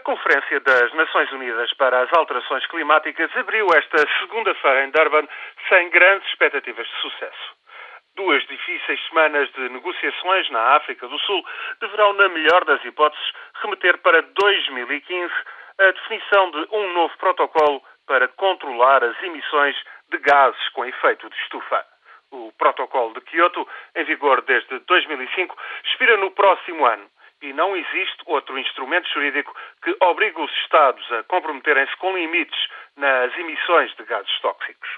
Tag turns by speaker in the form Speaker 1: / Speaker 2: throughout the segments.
Speaker 1: A Conferência das Nações Unidas para as Alterações Climáticas abriu esta segunda-feira em Durban sem grandes expectativas de sucesso. Duas difíceis semanas de negociações na África do Sul deverão, na melhor das hipóteses, remeter para 2015 a definição de um novo protocolo para controlar as emissões de gases com efeito de estufa. O Protocolo de Kyoto, em vigor desde 2005, expira no próximo ano e não existe outro instrumento jurídico que obrigue os Estados a comprometerem-se com limites nas emissões de gases tóxicos.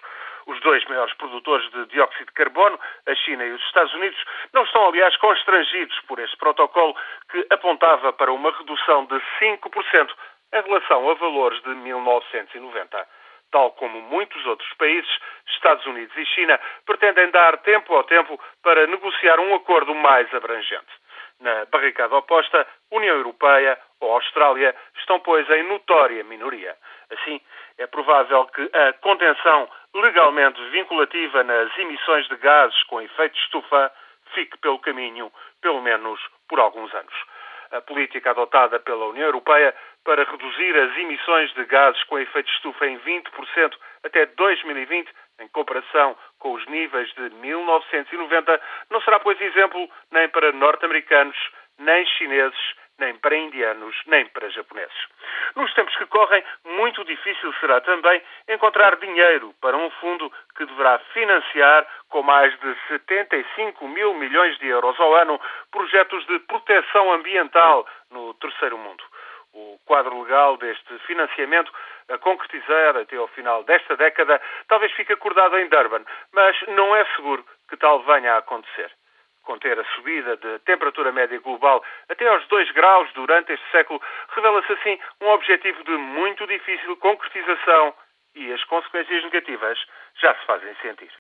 Speaker 1: Os dois maiores produtores de dióxido de carbono, a China e os Estados Unidos, não estão, aliás, constrangidos por este protocolo que apontava para uma redução de 5% em relação a valores de 1990. Tal como muitos outros países, Estados Unidos e China pretendem dar tempo ao tempo para negociar um acordo mais abrangente. Na barricada oposta, União Europeia ou Austrália estão, pois, em notória minoria. Assim, é provável que a contenção legalmente vinculativa nas emissões de gases com efeito estufa fique pelo caminho, pelo menos por alguns anos. A política adotada pela União Europeia para reduzir as emissões de gases com efeito estufa em 20% até 2020, em comparação com os níveis de 1990, não será, pois, exemplo nem para norte-americanos, nem chineses, nem para indianos, nem para japoneses. Nos tempos que correm, muito difícil será também encontrar dinheiro para um fundo que deverá financiar, com mais de 75 mil milhões de euros ao ano, projetos de proteção ambiental no terceiro mundo. O quadro legal deste financiamento a concretizar até ao final desta década talvez fique acordado em Durban, mas não é seguro que tal venha a acontecer. Conter a subida de temperatura média global até aos 2 graus durante este século revela-se assim um objetivo de muito difícil concretização e as consequências negativas já se fazem sentir.